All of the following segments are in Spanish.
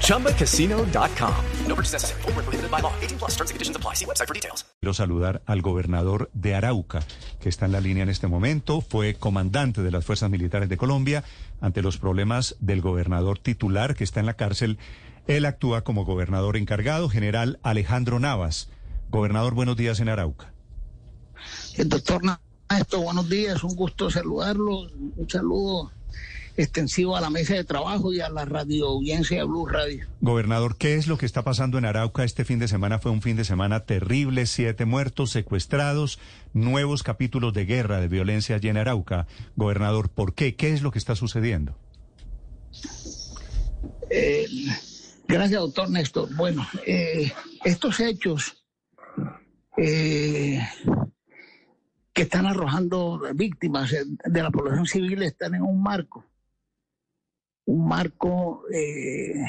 ChumbaCasino.com. No purchase necessary. Full prohibited by law. 18 plus terms and conditions apply. See website for details. Quiero saludar al gobernador de Arauca, que está en la línea en este momento. Fue comandante de las Fuerzas Militares de Colombia. Ante los problemas del gobernador titular que está en la cárcel, él actúa como gobernador encargado, general Alejandro Navas. Gobernador, buenos días en Arauca. El doctor Néstor, buenos días, un gusto saludarlo, un saludo extensivo a la mesa de trabajo y a la radio audiencia de Blue Radio. Gobernador, ¿qué es lo que está pasando en Arauca? Este fin de semana fue un fin de semana terrible, siete muertos, secuestrados, nuevos capítulos de guerra, de violencia allí en Arauca. Gobernador, ¿por qué? ¿Qué es lo que está sucediendo? Eh, gracias, doctor Néstor. Bueno, eh, estos hechos eh, que están arrojando víctimas de la población civil están en un marco, un marco eh,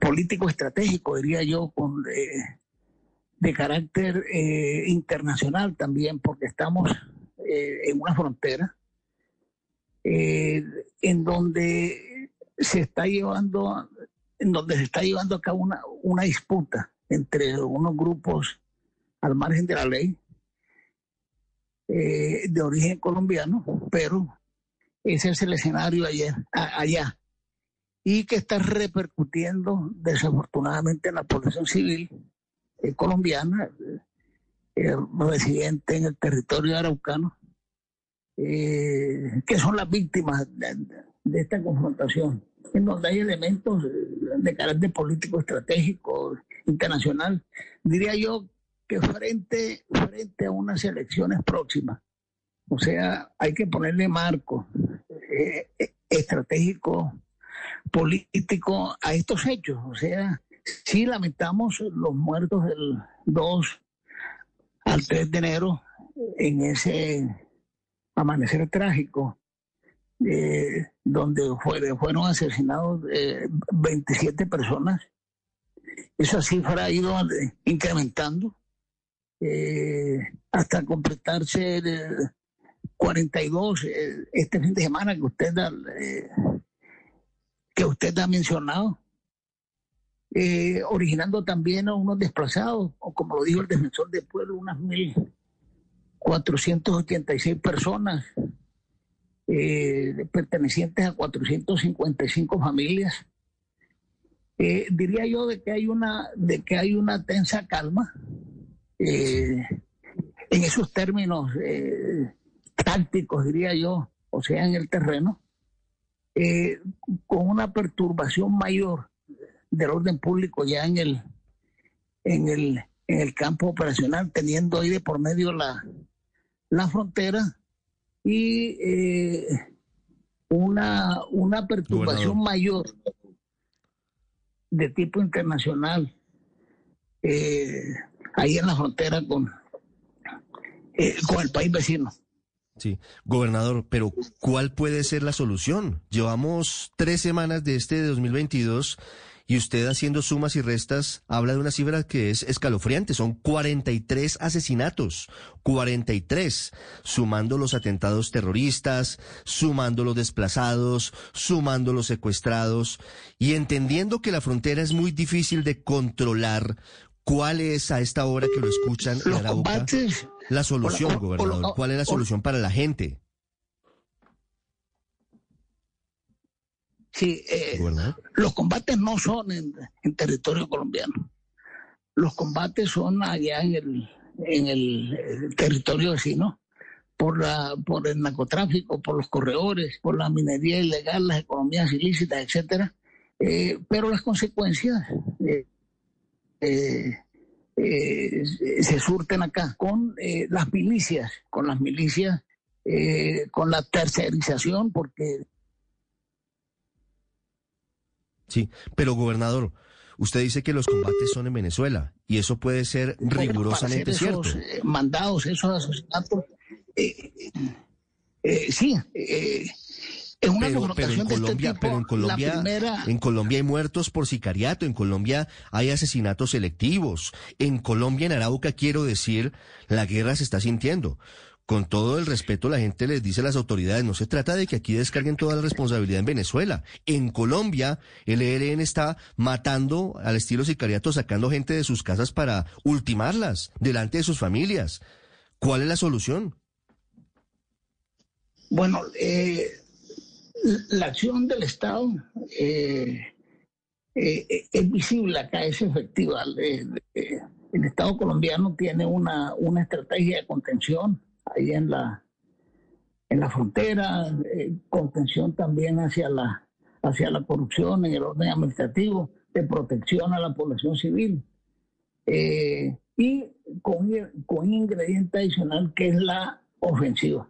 político estratégico, diría yo, con, eh, de carácter internacional también, porque estamos en una frontera en donde se está llevando, en donde se está llevando a cabo una, una disputa entre unos grupos al margen de la ley, eh, de origen colombiano, pero ese es el escenario ayer, allá, y que está repercutiendo desafortunadamente en la población civil eh, colombiana, eh, residente en el territorio araucano, que son las víctimas de esta confrontación, en donde hay elementos de carácter político, estratégico, internacional. Diría yo que frente, frente a unas elecciones próximas, o sea, hay que ponerle marco eh, eh, estratégico, político a estos hechos. O sea, sí lamentamos los muertos del 2 al 3 de enero en ese amanecer trágico, eh, donde fueron asesinados 27 personas. Esa cifra ha ido incrementando eh, hasta completarse el 42 eh, este fin de semana que usted ha, eh, que usted ha mencionado, originando también a unos desplazados, o como lo dijo el defensor del pueblo, unas 1.486 personas pertenecientes a 455 familias. diría yo de que hay una de que hay una tensa calma eh, en esos términos eh, tácticos, diría yo, o sea, en el terreno, eh, con una perturbación mayor del orden público ya en el, en el, en el campo operacional, teniendo ahí de por medio la, la frontera y una, una perturbación mayor de tipo internacional. Eh, ahí en la frontera con, eh, con el país vecino. Sí, gobernador, pero ¿cuál puede ser la solución? Llevamos tres semanas de este de 2022 y usted haciendo sumas y restas habla de una cifra que es escalofriante. Son 43 asesinatos, 43, sumando los atentados terroristas, sumando los desplazados, sumando los secuestrados y entendiendo que la frontera es muy difícil de controlar. ¿Cuál es a esta hora que lo escuchan en Arauca la solución, gobernador? ¿Cuál es la solución para la gente? Sí, eh, los combates no son en, territorio colombiano. Los combates son allá en el, en el, territorio vecino por la por el narcotráfico, por los corredores, por la minería ilegal, las economías ilícitas, etcétera. Eh, pero las consecuencias eh, eh, eh, se surten acá con eh, las milicias, con las milicias, con la tercerización, porque... Sí, pero gobernador, usted dice que los combates son en Venezuela y eso puede ser rigurosamente Para hacer cierto. esos, eh, mandados, esos asesinatos, eh, eh, sí, eh, es una Pero, pero en este Colombia, tipo. pero en Colombia, primera, en Colombia hay muertos por sicariato, en Colombia hay asesinatos selectivos, en Colombia, en Arauca, quiero decir, la guerra se está sintiendo. Con todo el respeto, la gente les dice a las autoridades, no se trata de que aquí descarguen toda la responsabilidad en Venezuela. En Colombia, el ELN está matando al estilo sicariato, sacando gente de sus casas para ultimarlas delante de sus familias. ¿Cuál es la solución? Bueno, eh, la acción del Estado eh, eh, es visible acá, es efectiva. Eh, eh, el Estado colombiano tiene una, una estrategia de contención ahí en la, en la frontera, eh, contención también hacia la, hacia la corrupción en el orden administrativo, de protección a la población civil. Eh, y con, con un ingrediente adicional que es la ofensiva.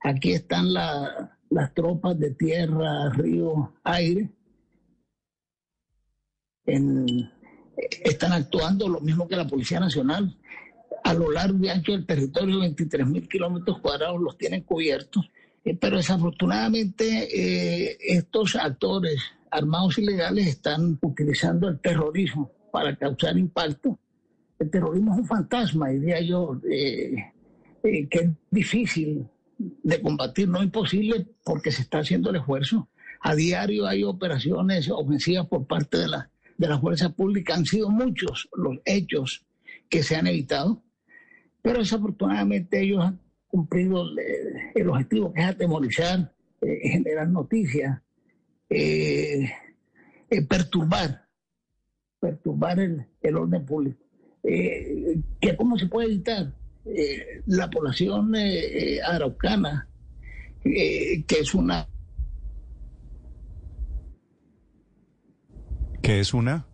Aquí están la- las tropas de tierra, río, aire. Están actuando lo mismo que la Policía Nacional. A lo largo y ancho del territorio, 23 mil kilómetros cuadrados los tienen cubiertos. Eh, pero desafortunadamente eh, estos actores armados ilegales están utilizando el terrorismo para causar impacto. El terrorismo es un fantasma, diría yo, eh, que es difícil de combatir, no imposible porque se está haciendo el esfuerzo. A diario hay operaciones ofensivas por parte de la, de la fuerza pública, han sido muchos los hechos que se han evitado, pero desafortunadamente ellos han cumplido el, el objetivo que es atemorizar, eh, generar noticias, eh, eh, perturbar, perturbar el, el orden público. Eh, ¿Cómo se puede evitar? Eh, la población eh, eh, araucana, eh, que es una que es una...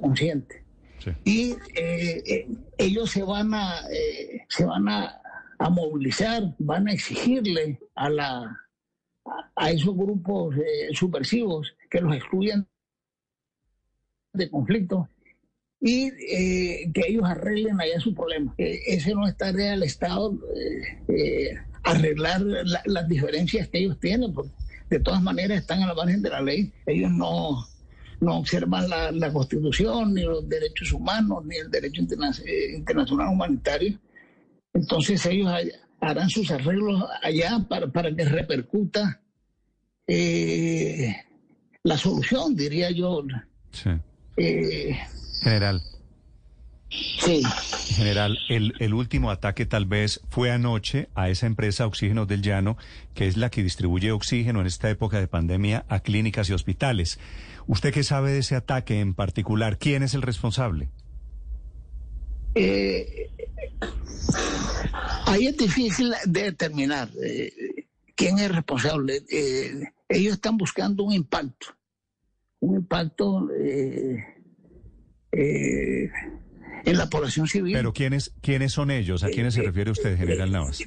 consciente. Sí. Y eh, ellos se van a eh, se van a, a movilizar, van a exigirle a la a, a esos grupos eh, subversivos que los excluyan de conflicto y eh, que ellos arreglen allá su problema. Eh, ese no es tarea del Estado eh, eh, arreglar la- las diferencias que ellos tienen, porque de todas maneras están a la margen de la ley. Ellos no, no observan la, la Constitución, ni los derechos humanos, ni el derecho interna- internacional humanitario. Entonces ellos harán sus arreglos allá para, para que repercuta eh, la solución, diría yo. Sí. Eh, General, sí. general, el, el último ataque tal vez fue anoche a esa empresa Oxígenos del Llano, que es la que distribuye oxígeno en esta época de pandemia a clínicas y hospitales. ¿Usted qué sabe de ese ataque en particular? ¿Quién es el responsable? Eh, ahí es difícil de determinar eh, quién es responsable. Eh, ellos están buscando un impacto, un impacto eh, eh, en la población civil, Pero ¿quiénes, quiénes son ellos? ¿A quiénes se refiere usted, general Navas?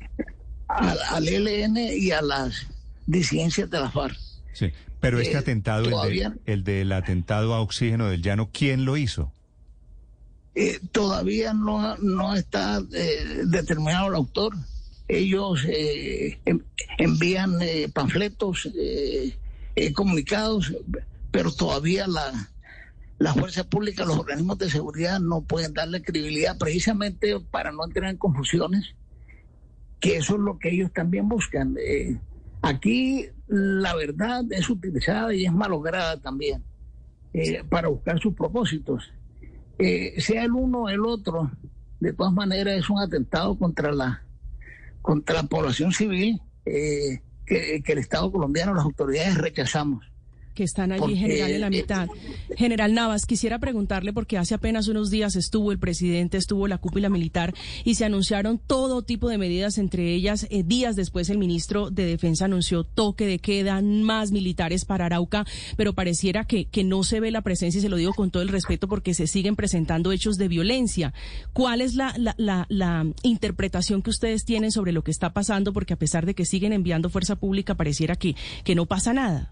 al, al ELN y a las disidencias de la FARC. Sí, pero este Eh, atentado, el, todavía- de, el del atentado a Oxígeno del Llano, ¿quién lo hizo? Eh, todavía no, no está eh, determinado el autor. Ellos eh, en- envían eh, panfletos, eh, eh, comunicados, pero todavía la, la fuerza pública, los organismos de seguridad no pueden darle credibilidad precisamente para no entrar en confusiones, que eso es lo que ellos también buscan. Eh, aquí la verdad es utilizada y es malograda también eh, para buscar sus propósitos eh, sea el uno o el otro, de todas maneras es un atentado contra la contra la población civil que, que el Estado colombiano, las autoridades rechazamos. Que están allí, general, en la mitad. General Navas, quisiera preguntarle, porque hace apenas unos días estuvo el presidente, estuvo la cúpula militar y se anunciaron todo tipo de medidas, entre ellas, eh, días después el ministro de Defensa anunció toque de queda, más militares para Arauca, pero pareciera que, que no se ve la presencia, y se lo digo con todo el respeto, porque se siguen presentando hechos de violencia. ¿Cuál es la, la, la, la interpretación que ustedes tienen sobre lo que está pasando? Porque a pesar de que siguen enviando fuerza pública, pareciera que, que no pasa nada.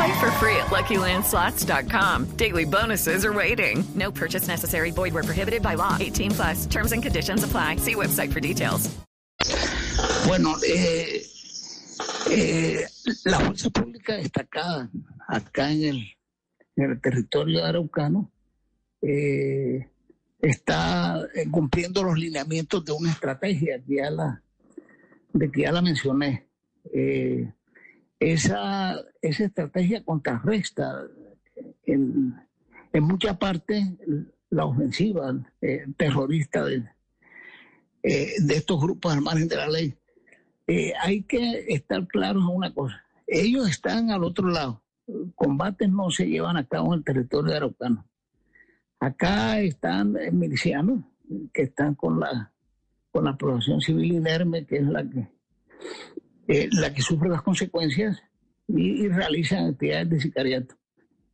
Play for free at LuckyLandSlots.com. Daily bonuses are waiting. No purchase necessary. Void where prohibited by law. 18 plus. Terms and conditions apply. See website for details. Bueno, eh, eh, la fuerza pública destacada acá en el, en el territorio araucano eh, está eh, cumpliendo los lineamientos de una estrategia que ya la, de que ya la mencioné. Eh, esa, esa estrategia contrarresta en, en mucha parte la ofensiva eh, terrorista de, eh, de estos grupos al margen de la ley. Eh, hay que estar claros en una cosa. Ellos están al otro lado. Combates no se llevan a cabo en el territorio araucano. Acá están milicianos que están con la con la población civil inerme, que es la que eh, la que sufre las consecuencias y, y realizan actividades de sicariato.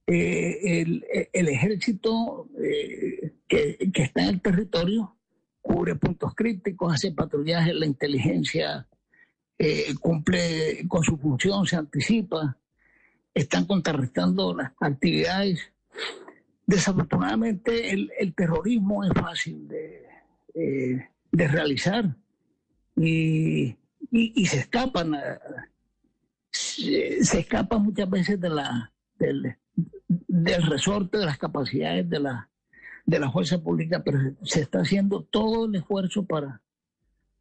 Eh, el, ejército eh, que, que está en el territorio cubre puntos críticos, hace patrullaje, la inteligencia eh, cumple con su función, se anticipa, están contrarrestando las actividades. Desafortunadamente el, el terrorismo es fácil de, de realizar y, y, y se escapan, eh, se, se escapan muchas veces de la, del, del resorte de las capacidades de la, de la fuerza pública, pero se está haciendo todo el esfuerzo para,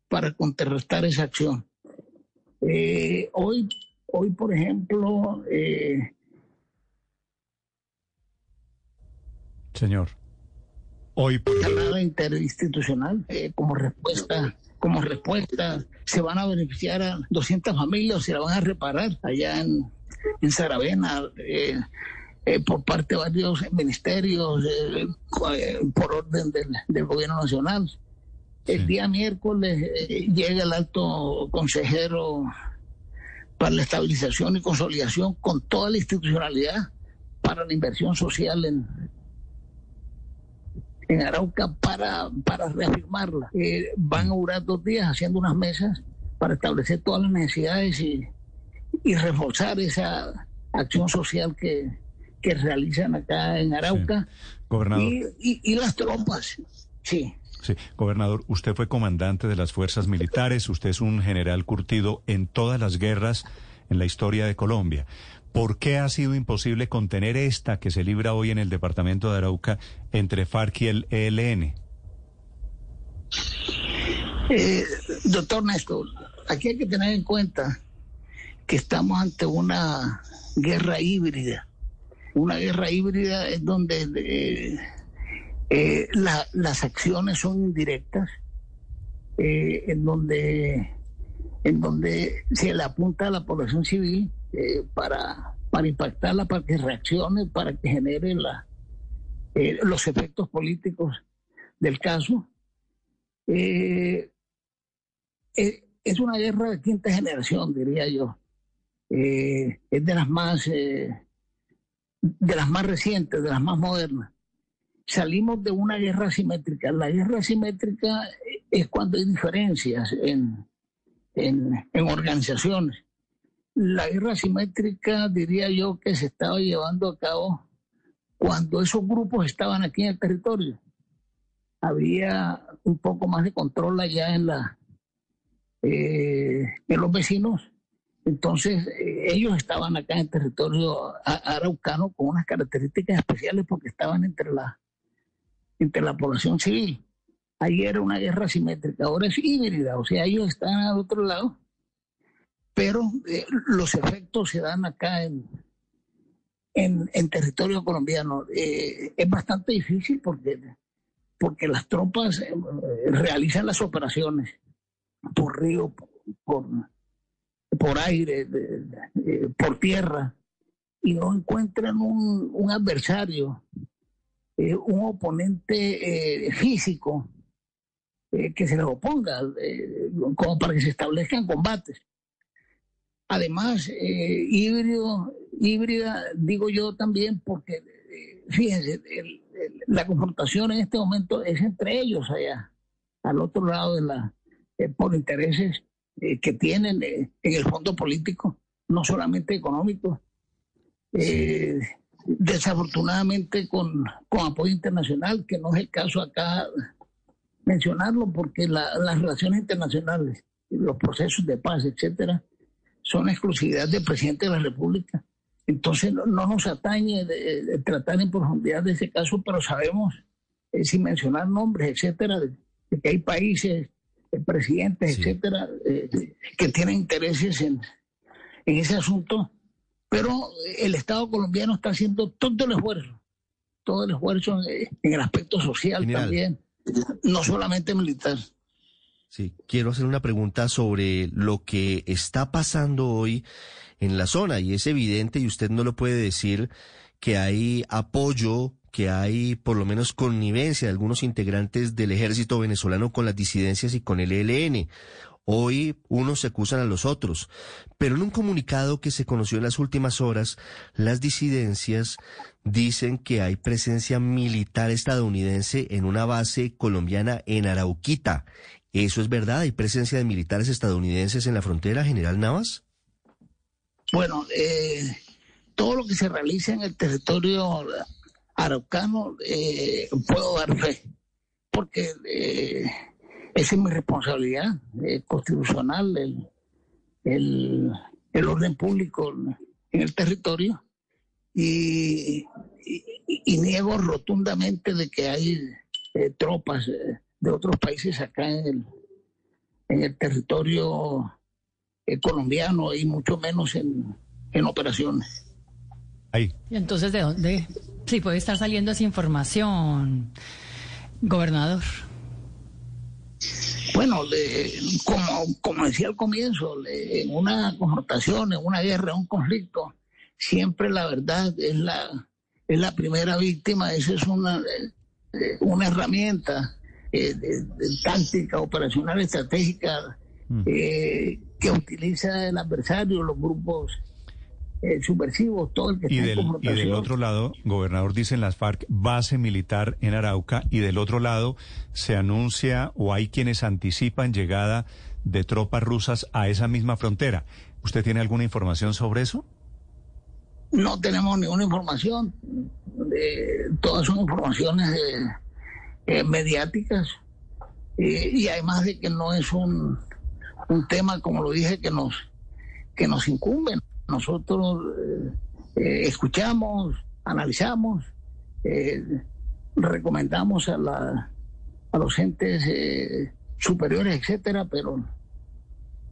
para contrarrestar esa acción. Eh, hoy, hoy, por ejemplo, eh, Señor. Hoy por llamada interinstitucional eh, como respuesta como respuesta se van a beneficiar a 200 familias se la van a reparar allá en, en Saravena eh, eh, por parte de varios ministerios eh, eh, por orden del, del gobierno nacional el Sí. día miércoles eh, llega el alto consejero para la estabilización y consolidación con toda la institucionalidad para la inversión social en, en Arauca para, para reafirmarla. Eh, van a durar dos días haciendo unas mesas para establecer todas las necesidades y, y reforzar esa acción social que, que realizan acá en Arauca. Gobernador. Y, y- y las tropas, sí. Sí, gobernador, usted fue comandante de las fuerzas militares, usted es un general curtido en todas las guerras en la historia de Colombia. ¿Por qué ha sido imposible contener esta que se libra hoy en el departamento de Arauca entre FARC y el ELN? Eh, doctor Néstor, aquí hay que tener en cuenta que estamos ante una guerra híbrida. Una guerra híbrida es donde eh, eh, la- las acciones son indirectas, en donde en donde se le apunta a la población civil eh, para, para impactarla, para que reaccione, para que genere eh, los efectos políticos del caso. Eh, eh, es una guerra de quinta generación, diría yo. Es de las más de las más recientes, de las más modernas. Salimos de una guerra asimétrica. La guerra asimétrica es cuando hay diferencias en, en, en organizaciones. La guerra asimétrica, diría yo, que se estaba llevando a cabo cuando esos grupos estaban aquí en el territorio. Había un poco más de control allá en la eh, los vecinos. Entonces, eh, ellos estaban acá en el territorio araucano con unas características especiales porque estaban entre la, entre la población civil. Ahí era una guerra simétrica, ahora es híbrida, o sea, ellos están al otro lado, pero eh, los efectos se dan acá en, en, territorio colombiano. Eh, es bastante difícil porque, porque las tropas eh, realizan las operaciones por río, por, por aire, por tierra, y no encuentran un, un adversario, un oponente físico que se les oponga, como para que se establezcan combates. Además, eh, híbrido, híbrida, digo yo también, porque fíjense, la confrontación en este momento es entre ellos allá, al otro lado de la, por intereses que tienen en el fondo político, no solamente económico. desafortunadamente con, con apoyo internacional, que no es el caso acá mencionarlo porque las relaciones internacionales, los procesos de paz, etcétera, son exclusividad del presidente de la República. Entonces no, nos atañe de, tratar en profundidad de ese caso, pero sabemos, eh, sin mencionar nombres, etcétera, de, que hay países, eh, presidentes, etcétera, eh, que tienen intereses en, en ese asunto, pero el Estado colombiano está haciendo todo el esfuerzo, todo el esfuerzo en, el aspecto social también no solamente militar. Sí, quiero hacer una pregunta sobre lo que está pasando hoy en la zona y es evidente y usted no lo puede decir que hay apoyo, que hay por lo menos connivencia de algunos integrantes del ejército venezolano con las disidencias y con el ELN. Hoy unos se acusan a los otros, pero en un comunicado que se conoció en las últimas horas, las disidencias dicen que hay presencia militar estadounidense en una base colombiana en Arauquita. ¿Eso es verdad? ¿Hay presencia de militares estadounidenses en la frontera, General Navas? Bueno, eh, todo lo que se realiza en el territorio araucano eh, puedo dar fe, porque eh, esa es mi responsabilidad constitucional, el, orden público en el territorio y, niego rotundamente de que hay tropas de otros países acá en el, en el territorio eh, colombiano y mucho menos en, en operaciones. Ahí. ¿Y entonces de dónde? Sí, puede estar saliendo esa información, gobernador. Bueno, como, como decía al comienzo, en una confrontación, en una guerra, en un conflicto, siempre la verdad es la, es la primera víctima, esa es una, eh, una herramienta eh, táctica, operacional, estratégica mm. eh, que utiliza el adversario, los grupos subversivos, todo el que y está del, en Y del otro lado, gobernador, dicen las FARC, base militar en Arauca, y del otro lado se anuncia o hay quienes anticipan llegada de tropas rusas a esa misma frontera. ¿Usted tiene alguna información sobre eso? no tenemos ninguna información. todas son informaciones eh, mediáticas y además de que no es un, un tema, como lo dije, que nos, que nos incumbe. Nosotros eh, eh, escuchamos, analizamos, recomendamos a, la, a los entes superiores, etcétera, pero,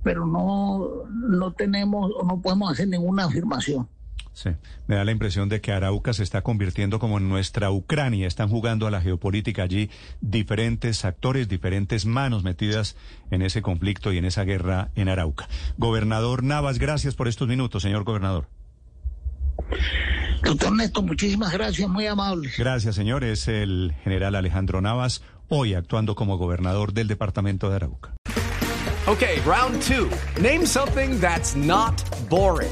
pero no, no tenemos o no podemos hacer ninguna afirmación. Sí, me da la impresión de que Arauca se está convirtiendo como en nuestra Ucrania. Están jugando a la geopolítica allí diferentes actores, diferentes manos metidas en ese conflicto y en esa guerra en Arauca. Gobernador Navas, gracias por estos minutos, señor gobernador. Doctor Néstor, muchísimas gracias, muy amable. Gracias, señor. Es el general Alejandro Navas, hoy actuando como gobernador del departamento de Arauca. Ok, round two. Name something that's not boring.